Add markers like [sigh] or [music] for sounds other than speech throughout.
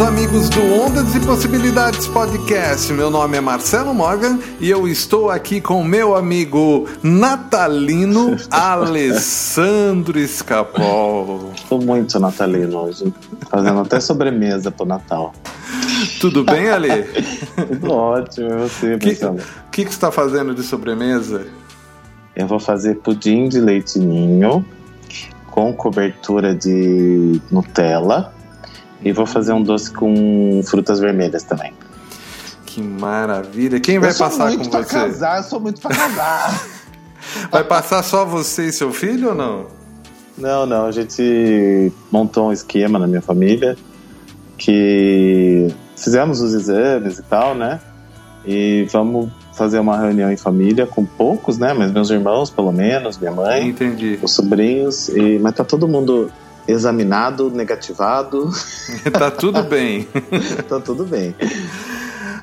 Meus amigos do Ondas e Possibilidades Podcast. Meu nome é Marcelo Morgan e eu estou aqui com meu amigo natalino [laughs] Alessandro Escapol. Estou muito natalino hoje, fazendo até sobremesa pro Natal. Tudo bem, [laughs] Ale? Tudo ótimo, e você, Marcelo? O que, que, você está fazendo de sobremesa? Eu vou fazer pudim de leite ninho com cobertura de Nutella e vou fazer um doce com frutas vermelhas também. Que maravilha. Quem vai passar com pra você? Casar, eu sou muito pra casar. [laughs] vai passar só você e seu filho ou não? Não, não. A gente montou um esquema na minha família que fizemos os exames e tal, né? E vamos fazer uma reunião em família com poucos, né? Mas meus irmãos, pelo menos, minha mãe, Entendi. os sobrinhos, e mas tá todo mundo examinado, negativado. [laughs] tá tudo bem. [laughs] tá tudo bem.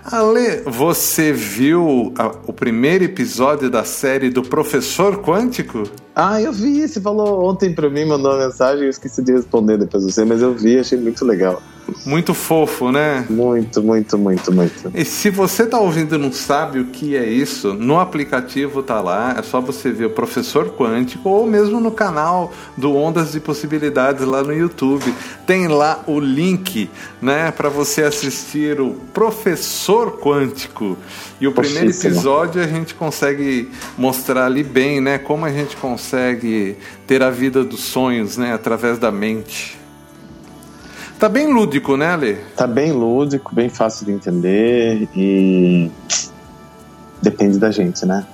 Ale, você viu a, o primeiro episódio da série do Professor Quântico? Ah, eu vi. Você falou ontem pra mim, mandou uma mensagem, eu esqueci de responder depois de você, mas eu vi, achei muito legal. Muito fofo, né? Muito, muito, muito, muito. E se você tá ouvindo e não sabe o que é isso, no aplicativo tá lá, é só você ver o Professor Quântico ou mesmo no canal do Ondas de Possibilidades lá no YouTube. Tem lá o link, né, para você assistir o Professor Quântico. E o primeiro episódio a gente consegue mostrar ali bem, né, como a gente consegue ter a vida dos sonhos, né, através da mente. Tá bem lúdico, né, Ale? Tá bem lúdico, bem fácil de entender e depende da gente, né?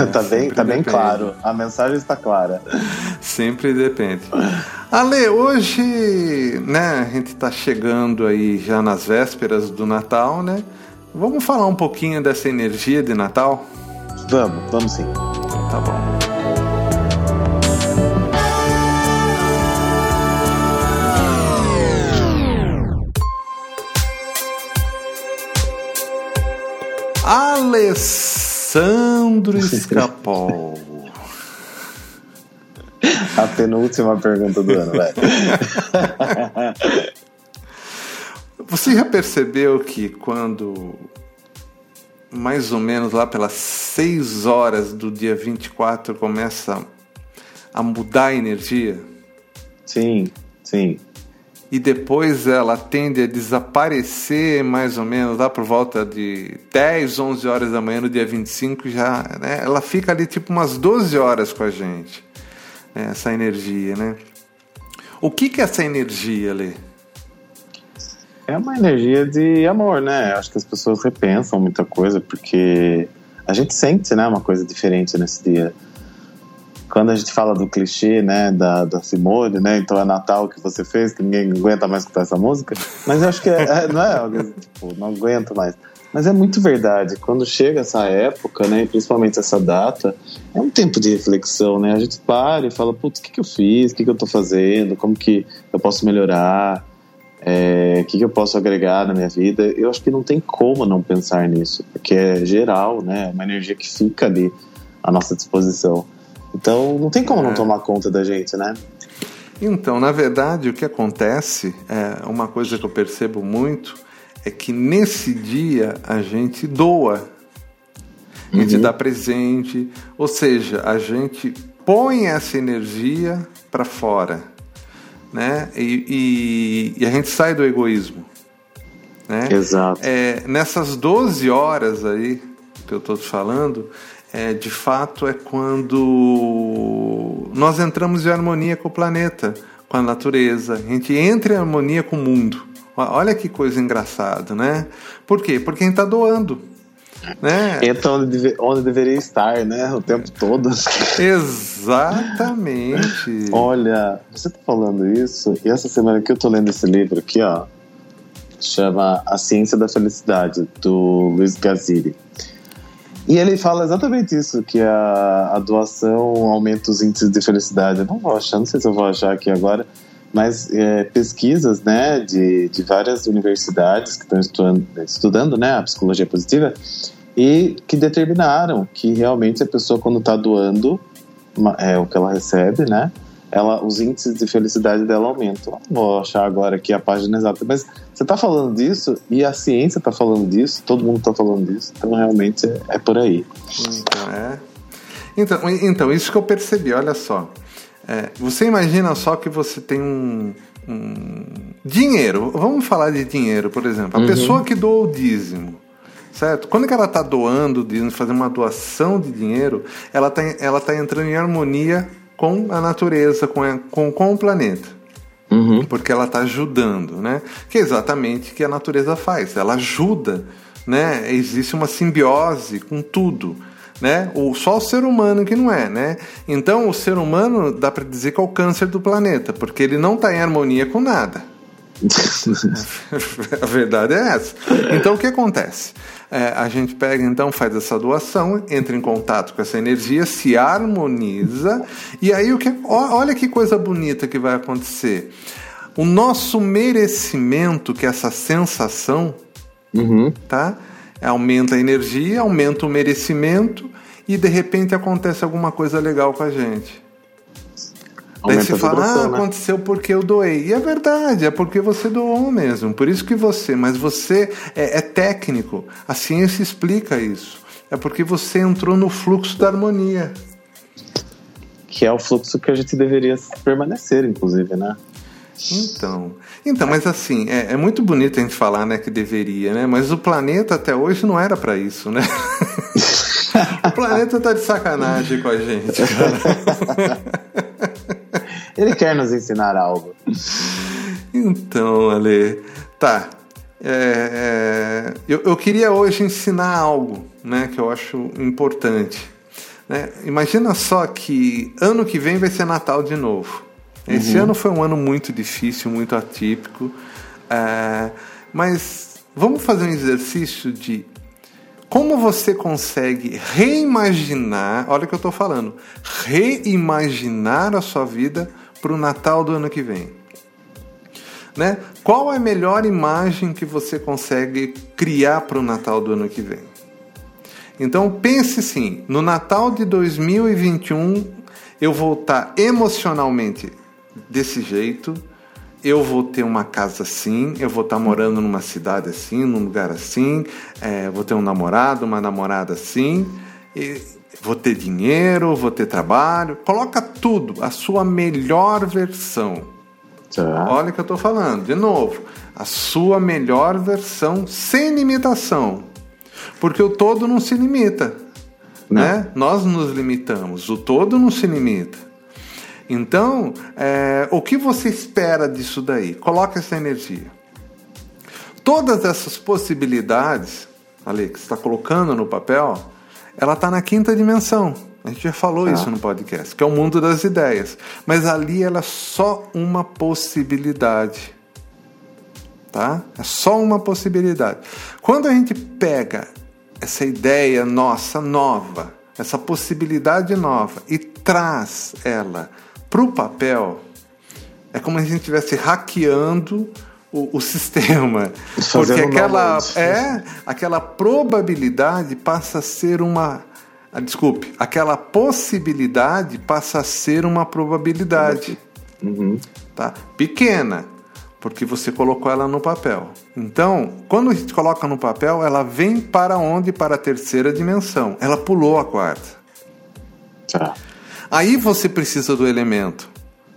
É, [laughs] tá bem, tá bem claro. A mensagem está clara. Sempre depende. Ale, hoje, né, a gente tá chegando aí já nas vésperas do Natal, né? Vamos falar um pouquinho dessa energia de Natal? Vamos, vamos sim. Tá bom. Alessandro Escapol. A penúltima pergunta do ano, vai. Você já percebeu que quando mais ou menos lá pelas 6 horas do dia 24 começa a mudar a energia? Sim, sim e depois ela tende a desaparecer mais ou menos lá por volta de 10, 11 horas da manhã no dia 25 já, né? Ela fica ali tipo umas 12 horas com a gente, né? essa energia, né? O que que é essa energia, Lê? É uma energia de amor, né? Acho que as pessoas repensam muita coisa porque a gente sente, né, uma coisa diferente nesse dia quando a gente fala do clichê, né, da, da Simone, né, então é Natal que você fez, que ninguém aguenta mais escutar essa música, mas eu acho que é, é, não é algo, tipo, não aguento mais. Mas é muito verdade, quando chega essa época, né, principalmente essa data, é um tempo de reflexão, né, a gente para e fala, putz, o que, que eu fiz, o que, que eu tô fazendo, como que eu posso melhorar, é, o que, que eu posso agregar na minha vida, eu acho que não tem como não pensar nisso, porque é geral, né, é uma energia que fica ali à nossa disposição. Então não tem como é. não tomar conta da gente, né? Então, na verdade, o que acontece, é uma coisa que eu percebo muito, é que nesse dia a gente doa, a gente uhum. dá presente, ou seja, a gente põe essa energia para fora, né? E, e, e, a gente sai do egoísmo, né? Exato. É, nessas 12 horas aí que eu estou falando, é, de fato é quando nós entramos em harmonia com o planeta, com a natureza, a gente entra em harmonia com o mundo. Olha que coisa engraçada, né? Por quê? Porque a gente está doando. Né? Entra onde, deve, onde deveria estar, né? O tempo todo. [laughs] Exatamente. Olha, você tá falando isso, e essa semana que eu tô lendo esse livro aqui, ó, chama A Ciência da Felicidade, do Luiz Gaziri. E ele fala exatamente isso, que a, a doação aumenta os índices de felicidade. Eu não vou achar, não sei se eu vou achar aqui agora, mas é, pesquisas né, de, de várias universidades que estão estudando, estudando né, a psicologia positiva e que determinaram que realmente a pessoa quando está doando é, o que ela recebe, né, ela, os índices de felicidade dela aumentam. Vou achar agora aqui a página exata, mas você está falando disso e a ciência está falando disso, todo mundo está falando disso, então realmente é, é por aí. Então, é. Então, então, isso que eu percebi, olha só. É, você imagina só que você tem um, um, dinheiro. Vamos falar de dinheiro, por exemplo. A uhum. pessoa que doa o dízimo, certo? Quando ela está doando o dízimo, fazendo uma doação de dinheiro, ela está ela tá entrando em harmonia com a natureza, com, a, com, com o planeta. Uhum. Porque ela está ajudando, né? Que é exatamente o que a natureza faz. Ela ajuda, né? Existe uma simbiose com tudo né? O, só o ser humano que não é, né? Então o ser humano dá para dizer que é o câncer do planeta, porque ele não está em harmonia com nada. [laughs] [laughs] a verdade é essa. Então o que acontece? É, a gente pega então, faz essa doação, entra em contato com essa energia, se harmoniza, e aí o que. Olha que coisa bonita que vai acontecer. O nosso merecimento, que é essa sensação, uhum. tá? aumenta a energia, aumenta o merecimento e de repente acontece alguma coisa legal com a gente. Daí você fala, ah, né? aconteceu porque eu doei. E é verdade, é porque você doou mesmo. Por isso que você, mas você é, é técnico. A ciência explica isso. É porque você entrou no fluxo da harmonia. Que é o fluxo que a gente deveria permanecer, inclusive, né? Então, então, mas assim, é, é, muito bonito a gente falar, né, que deveria, né? Mas o planeta até hoje não era para isso, né? [laughs] o planeta tá de sacanagem com a gente, cara. [laughs] Ele quer nos ensinar algo. Então, Ale, tá. É, é, eu, eu queria hoje ensinar algo, né, que eu acho importante. Né? Imagina só que ano que vem vai ser Natal de novo. Esse uhum. ano foi um ano muito difícil, muito atípico, é, mas vamos fazer um exercício de como você consegue reimaginar, olha o que eu estou falando, reimaginar a sua vida para o Natal do ano que vem. Né? Qual é a melhor imagem que você consegue criar para o Natal do ano que vem? Então pense sim, no Natal de 2021 eu vou estar emocionalmente desse jeito, eu vou ter uma casa assim, eu vou estar morando numa cidade assim, num lugar assim, é, vou ter um namorado, uma namorada assim, vou ter dinheiro, vou ter trabalho. Coloca tudo, a sua melhor versão. Tá. Olha o que eu estou falando, de novo, a sua melhor versão sem limitação. Porque o todo não se limita. Né? Nós nos limitamos, o todo não se limita. Então, é, o que você espera disso daí? Coloque essa energia. Todas essas possibilidades, ali, que você está colocando no papel, ela está na quinta dimensão. A gente já falou ah. isso no podcast, que é o mundo das ideias. Mas ali ela é só uma possibilidade. Tá? É só uma possibilidade. Quando a gente pega essa ideia nossa nova, essa possibilidade nova e traz ela para o papel, é como se a gente estivesse hackeando o, o sistema. Porque aquela, é, aquela probabilidade passa a ser uma. Ah, desculpe, aquela possibilidade passa a ser uma probabilidade. Uhum. Tá? Pequena, porque você colocou ela no papel. Então, quando a gente coloca no papel, ela vem para onde? Para a terceira dimensão. Ela pulou a quarta. Tá. Aí você precisa do elemento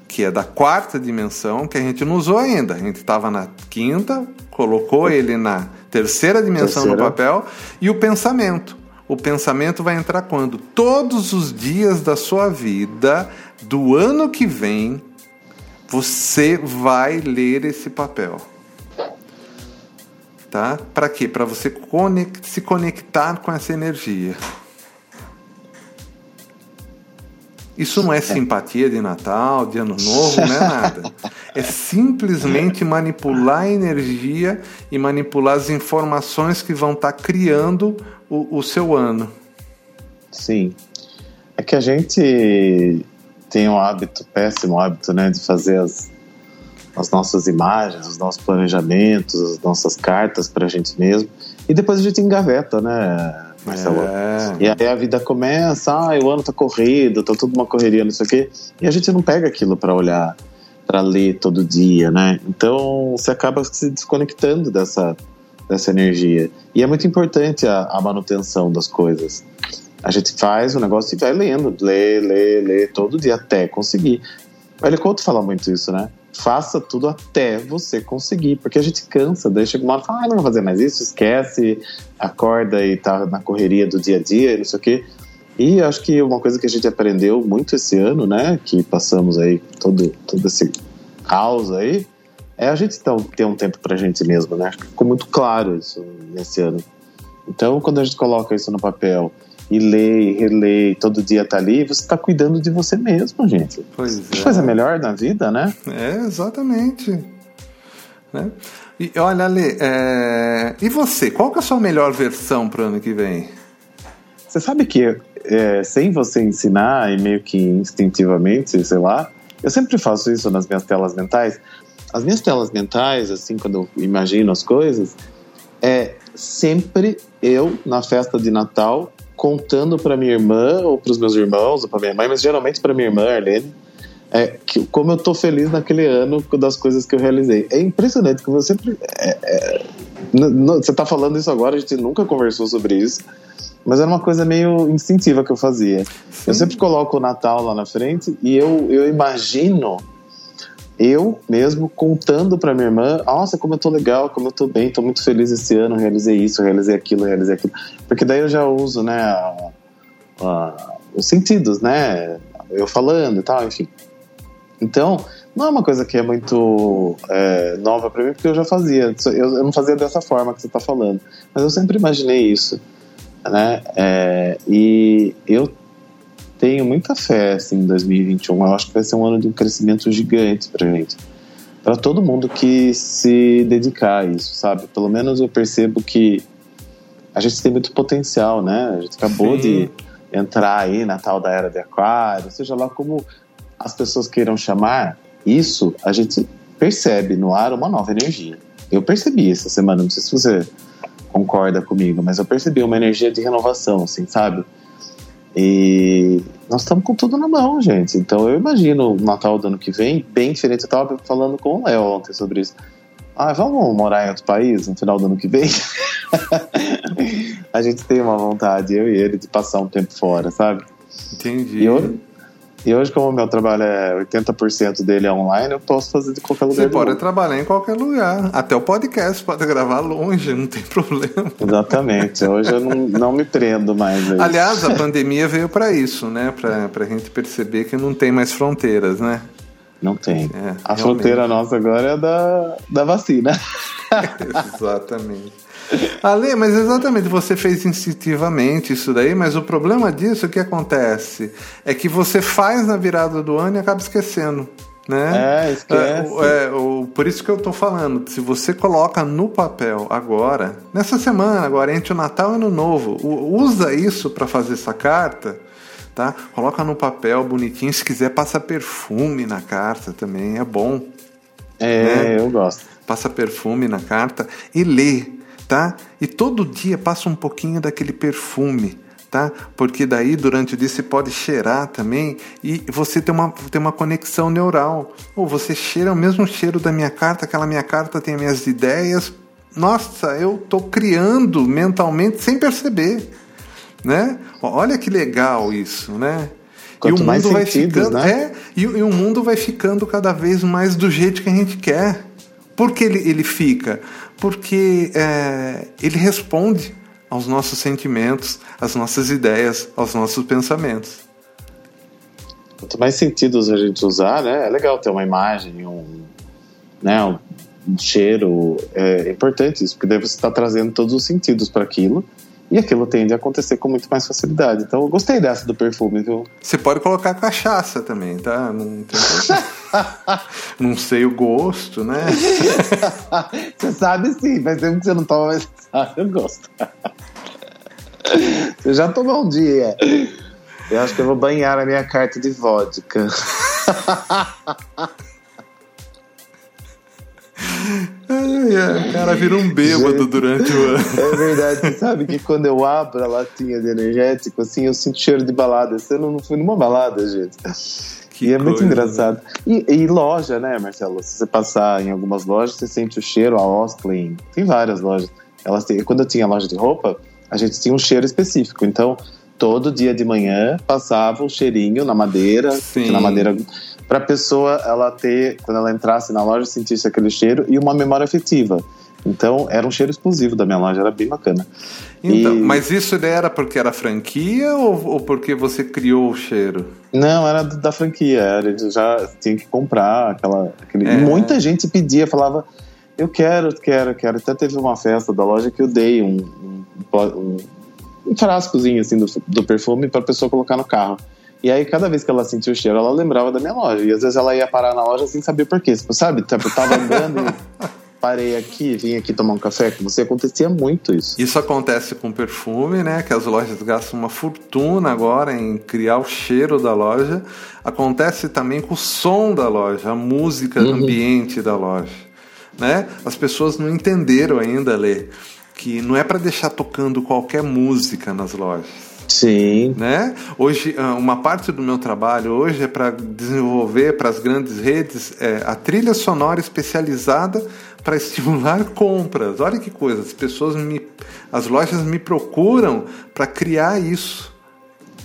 que é da quarta dimensão, que a gente não usou ainda. A gente estava na quinta, colocou ele na terceira dimensão terceira. no papel, e o pensamento. O pensamento vai entrar quando? Todos os dias da sua vida, do ano que vem, você vai ler esse papel. Tá? Para quê? Para você conect se conectar com essa energia. Isso não é simpatia de Natal, de Ano Novo, não é nada. É simplesmente manipular a energia e manipular as informações que vão estar tá criando o, o seu ano. Sim. É que a gente tem um hábito, péssimo hábito, né, de fazer as, as nossas imagens, os nossos planejamentos, as nossas cartas para a gente mesmo. E depois a gente engaveta, né, Marcelo? É. E aí a vida começa, ah, o ano tá corrido, tá tudo uma correria, não sei o quê. E a gente não pega aquilo para olhar, para ler todo dia, né? Então você acaba se desconectando dessa, dessa energia. E é muito importante a, a manutenção das coisas. A gente faz o negócio e vai lendo, lê, lê, lê todo dia até conseguir. O Helicoto fala muito isso, né? Faça tudo até você conseguir, porque a gente cansa, daí chega uma hora e fala, ah, não vou fazer mais isso, esquece, acorda e tá na correria do dia a dia e não sei o quê. E acho que uma coisa que a gente aprendeu muito esse ano, né, que passamos aí todo, todo esse caos aí, é a gente ter um tempo pra gente mesmo, né? Ficou muito claro isso nesse ano. Então, quando a gente coloca isso no papel e lê e relê, todo dia tá ali, você tá cuidando de você mesmo, gente. Pois é. Coisa melhor na vida, né? É, exatamente. Né? E olha, Ale, é... e você? Qual que é a sua melhor versão pro ano que vem? Você sabe que é, sem você ensinar e meio que instintivamente, sei lá, eu sempre faço isso nas minhas telas mentais. As minhas telas mentais, assim, quando eu imagino as coisas, é sempre eu na festa de Natal contando para minha irmã ou para os meus irmãos ou para minha mãe, mas geralmente para minha irmã, Arlene, é, que, como eu tô feliz naquele ano das coisas que eu realizei. É impressionante que você sempre. É, é, você tá falando isso agora, a gente nunca conversou sobre isso, mas era uma coisa meio instintiva que eu fazia. Sim. Eu sempre coloco o Natal lá na frente e eu, eu imagino eu mesmo contando para minha irmã, nossa, como eu tô legal, como eu tô bem, tô muito feliz esse ano, realizei isso, realizei aquilo, realizei aquilo. Porque daí eu já uso, né, a, a, os sentidos, né, eu falando e tal, enfim. Então, não é uma coisa que é muito é, nova para mim, porque eu já fazia. Eu, eu, não fazia dessa forma que você tá falando, mas eu sempre imaginei isso, né, é, e eu tenho muita fé assim, em 2021. Eu acho que vai ser um ano de um crescimento gigante para gente. Para todo mundo que se dedicar a isso, sabe? Pelo menos eu percebo que a gente tem muito potencial, né? A gente acabou Sim. de entrar aí na tal da era de aquário, seja lá como as pessoas queiram chamar, isso a gente percebe no ar uma nova energia. Eu percebi essa semana, não sei se você concorda comigo, mas eu percebi uma energia de renovação, assim, sabe? E nós estamos com tudo na mão, gente. Então eu imagino o Natal do ano que vem bem diferente. Eu estava falando com o Léo ontem sobre isso. Ah, vamos morar em outro país no final do ano que vem? [laughs] a gente tem uma vontade, eu e ele, de passar um tempo fora, sabe? Entendi. E eu, e hoje, como o meu trabalho é 80% dele é online, eu posso fazer de qualquer lugar. Você pode trabalhar em qualquer lugar. Até o podcast pode gravar longe, não tem [laughs] problema. Exatamente. Hoje eu não, não me prendo mais. Aliás, a pandemia veio para isso, né? Para a gente perceber que não tem mais fronteiras, né? Não tem. É, a realmente. fronteira nossa agora é da, da vacina. Exatamente. Ale, mas exatamente, você fez instintivamente isso daí, mas o problema disso, o que acontece? É que você faz na virada do ano e acaba esquecendo. Né? É, esquece. É, é, o, por isso que eu tô falando, se você coloca no papel agora, nessa semana, agora, entre o Natal e o Ano Novo, usa isso para fazer essa carta, tá? Coloca no papel bonitinho, se quiser passa perfume na carta também, é bom. É, né? eu gosto. Passa perfume na carta e lê tá? E todo dia passa um pouquinho daquele perfume, tá? Porque daí durante o dia você pode cheirar também e você tem uma, tem uma conexão neural. Ou você cheira o mesmo cheiro da minha carta, aquela minha carta tem minhas ideias. Nossa, eu tô criando mentalmente sem perceber, né? Olha que legal isso, né? Quanto e o mundo vai ficando, né? é, e, e o mundo vai ficando cada vez mais do jeito que a gente quer. Por que ele, ele fica? Porque é, ele responde aos nossos sentimentos, às nossas ideias, aos nossos pensamentos. Quanto mais sentidos a gente usar, né? É legal ter uma imagem, um, né, um cheiro. É importante isso, porque daí você está trazendo todos os sentidos para aquilo e aquilo tende a acontecer com muito mais facilidade. Então eu gostei dessa do perfume, viu? Você pode colocar cachaça também, tá? Não, [laughs] não sei o gosto, né? [laughs] você sabe sim, mas sempre que você não toma, você sabe, eu gosto. Você já tomou um dia. Eu acho que eu vou banhar a minha carta de vodka. [laughs] Ai, o cara vira um bêbado Gente, durante o ano. É verdade, você sabe que quando eu abro a latinha de energético, assim, eu sinto cheiro de balada. Eu não fui numa balada, gente. Que e é muito engraçado. Né? E, e, loja, né, Marcelo? Se você passar em algumas lojas, você sente o cheiro, a Osklin. Tem várias lojas. Elas têm, quando eu tinha loja de roupa, a gente tinha um cheiro específico. Então, todo dia de manhã passava um cheirinho na madeira, Sim. na madeira para a pessoa ela ter, quando ela entrasse na loja, sentisse aquele cheiro e uma memória afetiva. Então, era um cheiro exclusivo da minha loja, era bem bacana. Então, e... Mas isso era porque era franquia ou, ou, porque você criou o cheiro? Não, era da franquia, era, já tinha que comprar aquela. Aquele... É. Muita gente pedia, falava, eu quero, quero, quero. Até teve uma festa da loja que eu dei um, um, um, um frascozinho assim do, do perfume para a pessoa colocar no carro. E aí, cada vez que ela sentia o cheiro, ela lembrava da minha loja. E às vezes ela ia parar na loja sem saber por quê. Tipo, sabe? Tipo, tava andando e [laughs] parei aqui, vim aqui tomar um café com você. Acontecia muito isso. Isso acontece com perfume, né? Que as lojas gastam uma fortuna agora em criar o cheiro da loja. Acontece também com o som da loja, a música uhum. ambiente da loja. Né? As pessoas não entenderam ainda, Lê, que não é para deixar tocando qualquer música nas lojas. Sim. Né? Hoje, ah, uma parte do meu trabalho hoje é para desenvolver para as grandes redes é, a trilha sonora especializada para estimular [laughs] compras. Olha que coisa, as pessoas me, as lojas me procuram para criar isso.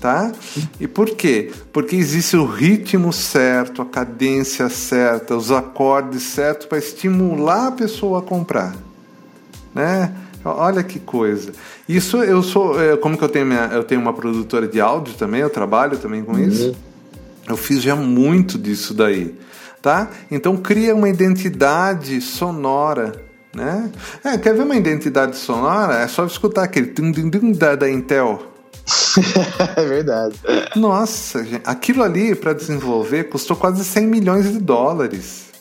Tá? E por quê? Porque existe o ritmo certo, a cadência certa, os acordes certos para estimular a pessoa a comprar, né? Olha que coisa. Isso eu sou, é, como que eu tenho minha, eu tenho uma produtora de áudio também, eu trabalho também com isso. Uhum. Eu fiz já muito disso daí, tá? Então cria uma identidade sonora, né? É, quer ver uma identidade sonora? É só escutar aquele tum, tum, tum da, da Intel. [laughs] é verdade. Nossa, gente, aquilo ali para desenvolver custou quase 100 milhões de dólares.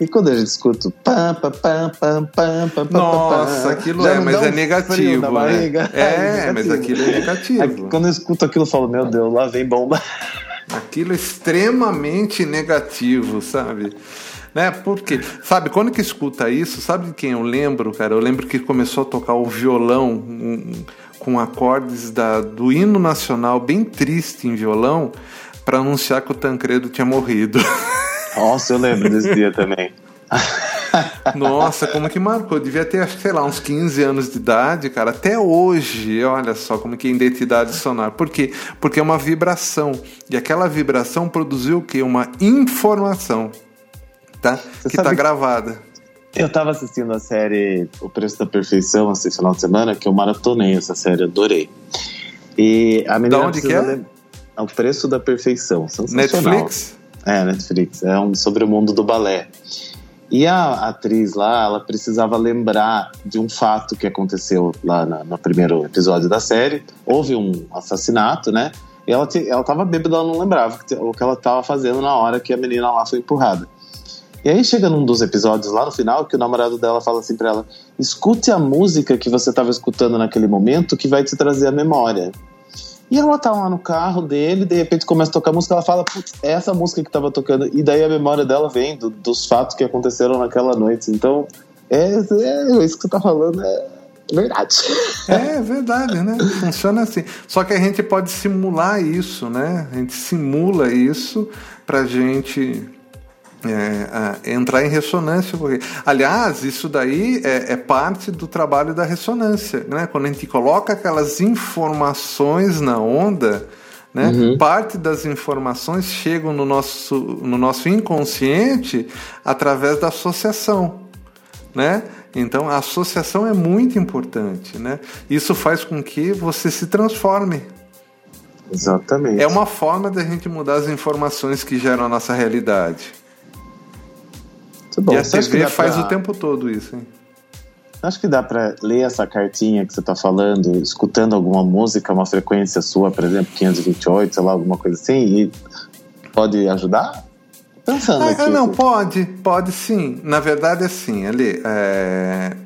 E quando a gente escuta pam, pam, pam, pam, pam, pam, Nossa, aquilo é, mas [laughs] é negativo. Né? É, é mas aquilo é negativo. Quando eu escuto aquilo, eu falo, meu Deus, lá vem bomba. [laughs] Aquilo é extremamente negativo, sabe? Né? Porque, sabe, quando que escuta isso, sabe de quem eu lembro, cara? Eu lembro que começou a tocar o violão um, com acordes da, do hino nacional bem triste em violão para anunciar que o Tancredo tinha morrido. [laughs] Nossa, eu lembro desse dia [laughs] também. Nossa, como que marcou? Eu devia ter, sei lá, uns 15 anos de idade, cara. Até hoje, olha só como que é identidade sonora. Por quê? Porque é uma vibração. E aquela vibração produziu o quê? Uma informação, tá? Você que tá gravada. Eu tava assistindo a série O Preço da Perfeição esse final de semana, que eu maratonei essa série, adorei. E a menina da onde que é? O Preço da Perfeição. Netflix? É, Netflix. É um sobre o mundo do balé. E a atriz lá, ela precisava lembrar de um fato que aconteceu lá na, no primeiro episódio da série. Houve um assassinato, né? E ela, ela tava bêbada, ela não lembrava o que ela tava fazendo na hora que a menina lá foi empurrada. E aí chega num dos episódios lá no final que o namorado dela fala assim pra ela: escute a música que você estava escutando naquele momento que vai te trazer a memória. E ela tá lá no carro dele, de repente começa a tocar música, ela fala, putz, é essa música que tava tocando. E daí a memória dela vem do, dos fatos que aconteceram naquela noite. Então, é, é isso que você tá falando, é verdade. É verdade, né? Funciona assim. Só que a gente pode simular isso, né? A gente simula isso pra gente é, entrar em ressonância. Porque, aliás, isso daí é, é, parte do trabalho da ressonância. Né? Quando a gente coloca aquelas informações na onda, né? Uhum. parte das informações chegam no nosso, no nosso inconsciente através da associação. Né? Então a associação é muito importante. Né? Isso faz com que você se transforme. Exatamente. É uma forma da gente mudar as informações que geram a nossa realidade. Bom, e a TV faz pra... o tempo todo isso, hein? Acho que dá para ler essa cartinha que você está falando, escutando alguma música, uma frequência sua, por exemplo, 528, sei lá, alguma coisa assim, e pode ajudar? Pensando ah, aqui. Não, pode, pode sim. Na verdade, assim, ali, é...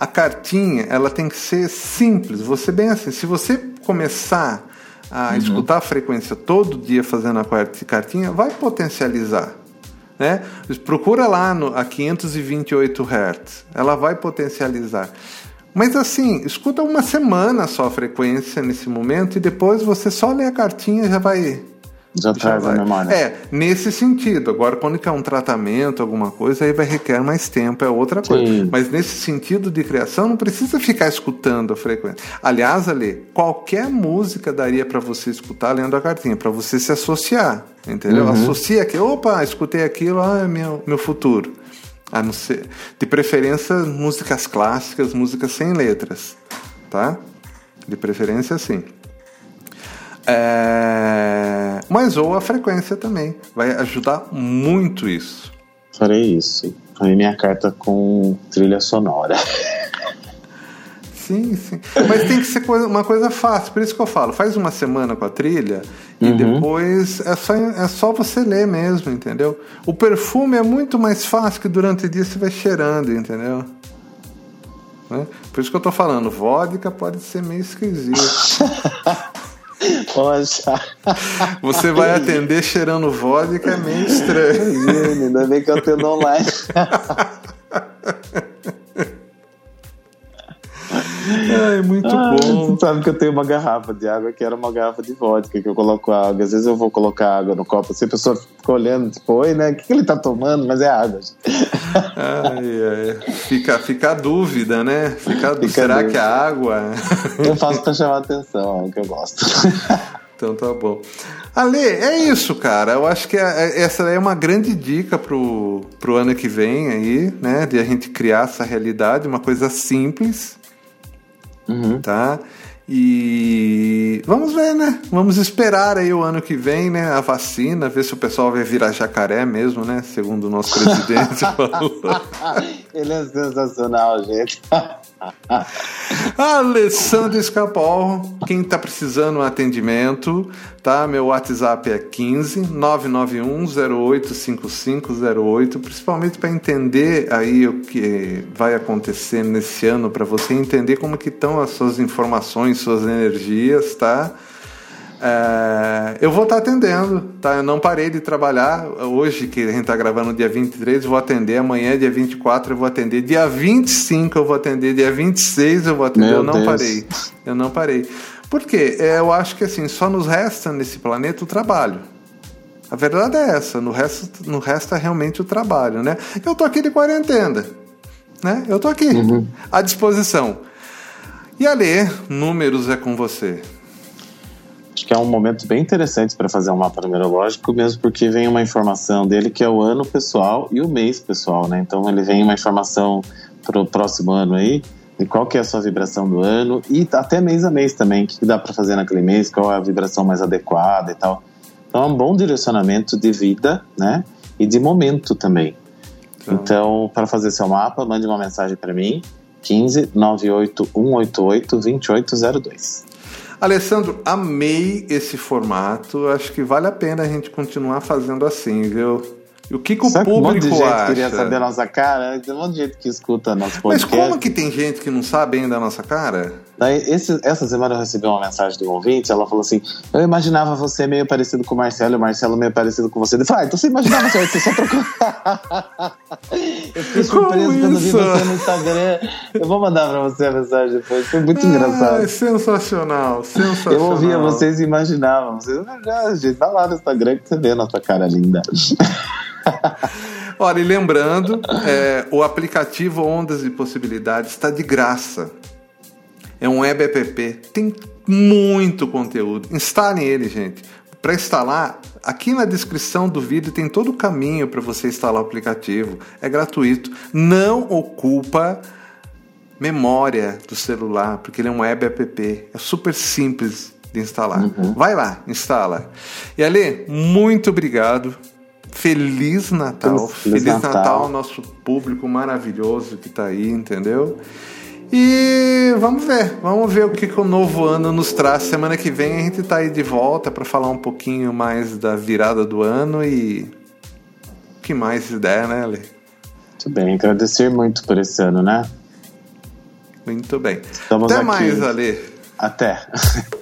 a cartinha, ela tem que ser simples. Você bem assim, se você começar a uhum. escutar a frequência todo dia fazendo a cartinha, vai potencializar. Né? Procura lá no, a 528 Hz, ela vai potencializar. Mas assim, escuta uma semana só a frequência nesse momento e depois você só lê a cartinha já vai já, já traz vai. a memória. É, nesse sentido. Agora, quando quer um tratamento, alguma coisa, aí vai requer mais tempo, é outra coisa. Sim. Mas nesse sentido de criação, não precisa ficar escutando a frequência. Aliás, Ali, qualquer música daria para você escutar lendo a cartinha, para você se associar, entendeu? Uhum. Associa que, opa, escutei aquilo, ah, é meu, meu futuro. A não ser, de preferência, músicas clássicas, músicas sem letras, tá? De preferência, sim. É... Mas ou a frequência também. Vai ajudar muito isso. Farei isso. Farei minha carta com trilha sonora. Sim, sim. Mas tem que ser coisa, uma coisa fácil. Por isso que eu falo, faz uma semana com a trilha e uhum. depois é só, é só você ler mesmo, entendeu? O perfume é muito mais fácil que durante o dia você vai cheirando, entendeu? Né? Por isso que eu tô falando, vodka pode ser meio esquisito. [laughs] Poxa. Você vai atender cheirando vodka, é meio estranho. Ainda bem que eu atendo online. [laughs] Ai, muito ah, bom. Você sabe que eu tenho uma garrafa de água que era uma garrafa de vodka, que eu coloco água. Às vezes eu vou colocar água no copo, assim a pessoa fica olhando, tipo, oi, né? O que, que ele tá tomando? Mas é água. Ai, ai. Fica, fica a dúvida, né? Fica, fica será dúvida. que é água? Eu faço pra chamar atenção, é o que eu gosto. Então tá bom. Ale, é isso, cara. Eu acho que é, é, essa é uma grande dica pro, pro ano que vem aí, né? De a gente criar essa realidade, uma coisa simples, Uhum. Tá? E vamos ver, né? Vamos esperar aí o ano que vem, né? A vacina, ver se o pessoal vai virar jacaré mesmo, né? Segundo o nosso presidente [laughs] falou. Ele é sensacional, gente. [laughs] Alessandro Escapol, quem tá precisando um atendimento, tá? Meu WhatsApp é 15 991 085508, principalmente para entender aí o que vai acontecer nesse ano para você entender como que estão as suas informações, suas energias, tá? É, eu vou estar tá atendendo, tá? Eu não parei de trabalhar. Hoje, que a gente está gravando dia 23, eu vou atender. Amanhã, dia 24, eu vou atender. Dia 25, eu vou atender. Dia 26, eu vou atender. Meu eu não Deus. parei. Eu não parei. Por quê? É, eu acho que assim, só nos resta nesse planeta o trabalho. A verdade é essa, no resto, no resta realmente o trabalho, né? Eu tô aqui de quarentena, né? Eu tô aqui, uhum. à disposição. E ali, números é com você. Acho que é um momento bem interessante para fazer um mapa numerológico, mesmo porque vem uma informação dele que é o ano pessoal e o mês pessoal, né? Então ele vem uma informação para o próximo ano aí, de qual que é a sua vibração do ano e até mês a mês também, o que dá para fazer naquele mês, qual é a vibração mais adequada e tal. Então é um bom direcionamento de vida, né? E de momento também. Então, então para fazer seu mapa, mande uma mensagem para mim, 15 98 188 2802. Alessandro, amei esse formato. Acho que vale a pena a gente continuar fazendo assim, viu? O que, que o público um monte de gente acha? queria saber a nossa cara. Tem um monte de gente que escuta nosso podcast. Mas como que tem gente que não sabe ainda a nossa cara? Daí, esse, essa semana eu recebi uma mensagem de um ouvinte, ela falou assim, eu imaginava você meio parecido com o Marcelo e o Marcelo meio parecido com você. Eu falei, ah, então você imaginava certo, você só trocou... [laughs] eu fiquei surpreso quando vi você no Instagram. Eu vou mandar pra você a mensagem depois, foi muito ah, engraçado. Sensacional, sensacional. Eu ouvia vocês e imaginava. Vocês, ah, gente, vai lá no Instagram que você vê a nossa cara linda. [laughs] Olha, e lembrando, é, o aplicativo Ondas e Possibilidades está de graça. É um web app, tem muito conteúdo. Instalem ele, gente. Para instalar, aqui na descrição do vídeo tem todo o caminho para você instalar o aplicativo. É gratuito. Não ocupa memória do celular, porque ele é um web app. É super simples de instalar. Uhum. Vai lá, instala. E Ale, muito obrigado. Feliz Natal. Feliz, Feliz Natal. Natal, nosso público maravilhoso que está aí, entendeu? E vamos ver, vamos ver o que, que o novo ano nos traz. Semana que vem a gente está aí de volta para falar um pouquinho mais da virada do ano e o que mais der, né, Ale? Muito bem, agradecer muito por esse ano, né? Muito bem. Estamos Até aqui. mais, Ale. Até. [laughs]